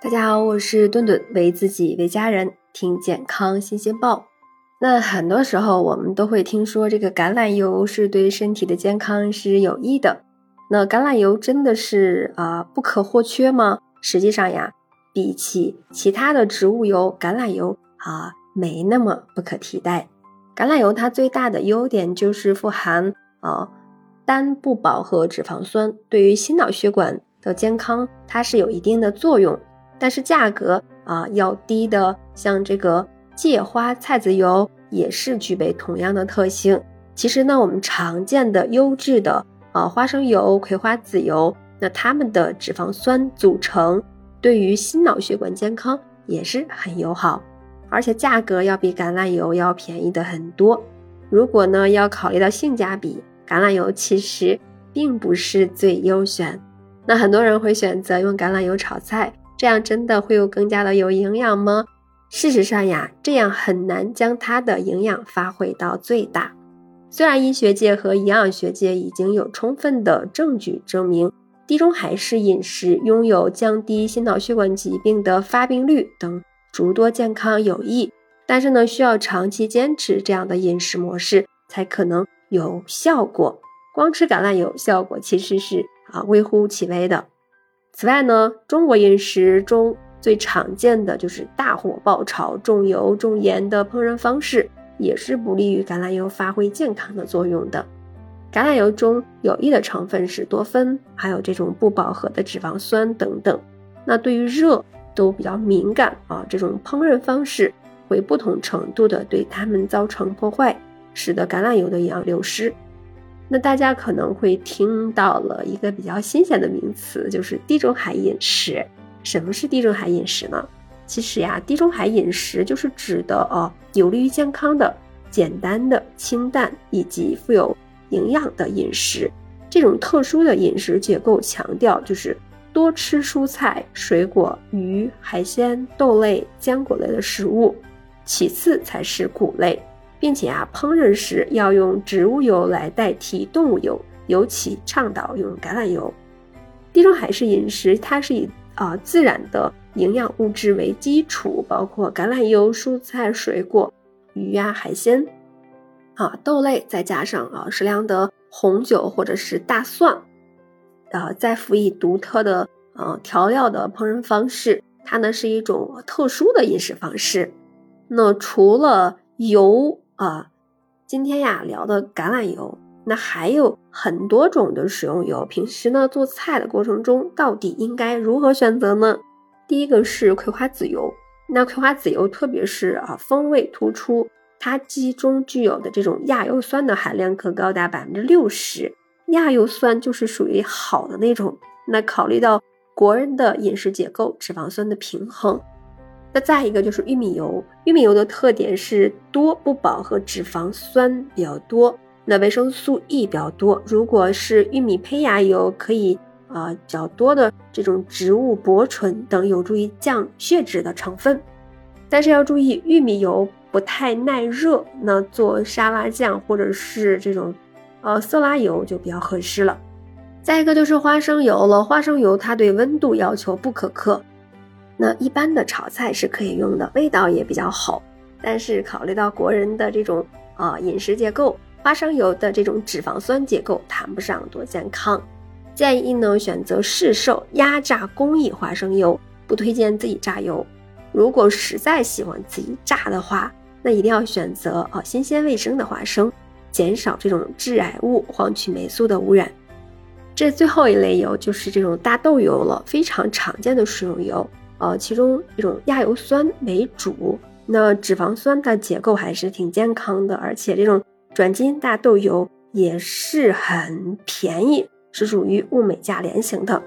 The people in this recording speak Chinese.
大家好，我是顿顿，为自己为家人听健康新鲜报。那很多时候我们都会听说这个橄榄油是对身体的健康是有益的。那橄榄油真的是啊不可或缺吗？实际上呀，比起其他的植物油，橄榄油啊没那么不可替代。橄榄油它最大的优点就是富含啊单不饱和脂肪酸，对于心脑血管的健康它是有一定的作用。但是价格啊要低的，像这个芥花菜籽油也是具备同样的特性。其实呢，我们常见的优质的啊花生油、葵花籽油，那它们的脂肪酸组成对于心脑血管健康也是很友好，而且价格要比橄榄油要便宜的很多。如果呢要考虑到性价比，橄榄油其实并不是最优选。那很多人会选择用橄榄油炒菜。这样真的会有更加的有营养吗？事实上呀，这样很难将它的营养发挥到最大。虽然医学界和营养学界已经有充分的证据证明地中海式饮食拥有降低心脑血管疾病的发病率等诸多健康有益，但是呢，需要长期坚持这样的饮食模式才可能有效果。光吃橄榄油效果其实是啊微乎其微的。此外呢，中国饮食中最常见的就是大火爆炒、重油重盐的烹饪方式，也是不利于橄榄油发挥健康的作用的。橄榄油中有益的成分是多酚，还有这种不饱和的脂肪酸等等。那对于热都比较敏感啊，这种烹饪方式会不同程度的对它们造成破坏，使得橄榄油的营养流失。那大家可能会听到了一个比较新鲜的名词，就是地中海饮食。什么是地中海饮食呢？其实呀，地中海饮食就是指的哦，有利于健康的、简单的、清淡以及富有营养的饮食。这种特殊的饮食结构强调就是多吃蔬菜、水果、鱼、海鲜、豆类、坚果类的食物，其次才是谷类。并且啊，烹饪时要用植物油来代替动物油，尤其倡导用橄榄油。地中海式饮食它是以啊自然的营养物质为基础，包括橄榄油、蔬菜、水果、鱼呀、海鲜啊、豆类，再加上啊适量的红酒或者是大蒜，啊再辅以独特的呃调料的烹饪方式，它呢是一种特殊的饮食方式。那除了油，啊，今天呀聊的橄榄油，那还有很多种的食用油。平时呢做菜的过程中，到底应该如何选择呢？第一个是葵花籽油，那葵花籽油特别是啊风味突出，它其中具有的这种亚油酸的含量可高达百分之六十。亚油酸就是属于好的那种。那考虑到国人的饮食结构，脂肪酸的平衡。那再一个就是玉米油，玉米油的特点是多不饱和脂肪酸比较多，那维生素 E 比较多。如果是玉米胚芽油，可以啊较多的这种植物薄醇等有助于降血脂的成分。但是要注意，玉米油不太耐热，那做沙拉酱或者是这种呃色拉油就比较合适了。再一个就是花生油了，花生油它对温度要求不可克。那一般的炒菜是可以用的，味道也比较好。但是考虑到国人的这种啊饮食结构，花生油的这种脂肪酸结构谈不上多健康，建议呢选择市售压榨工艺花生油，不推荐自己榨油。如果实在喜欢自己榨的话，那一定要选择啊新鲜卫生的花生，减少这种致癌物黄曲霉素的污染。这最后一类油就是这种大豆油了，非常常见的食用油。呃，其中一种亚油酸为主，那脂肪酸的结构还是挺健康的，而且这种转基因大豆油也是很便宜，是属于物美价廉型的。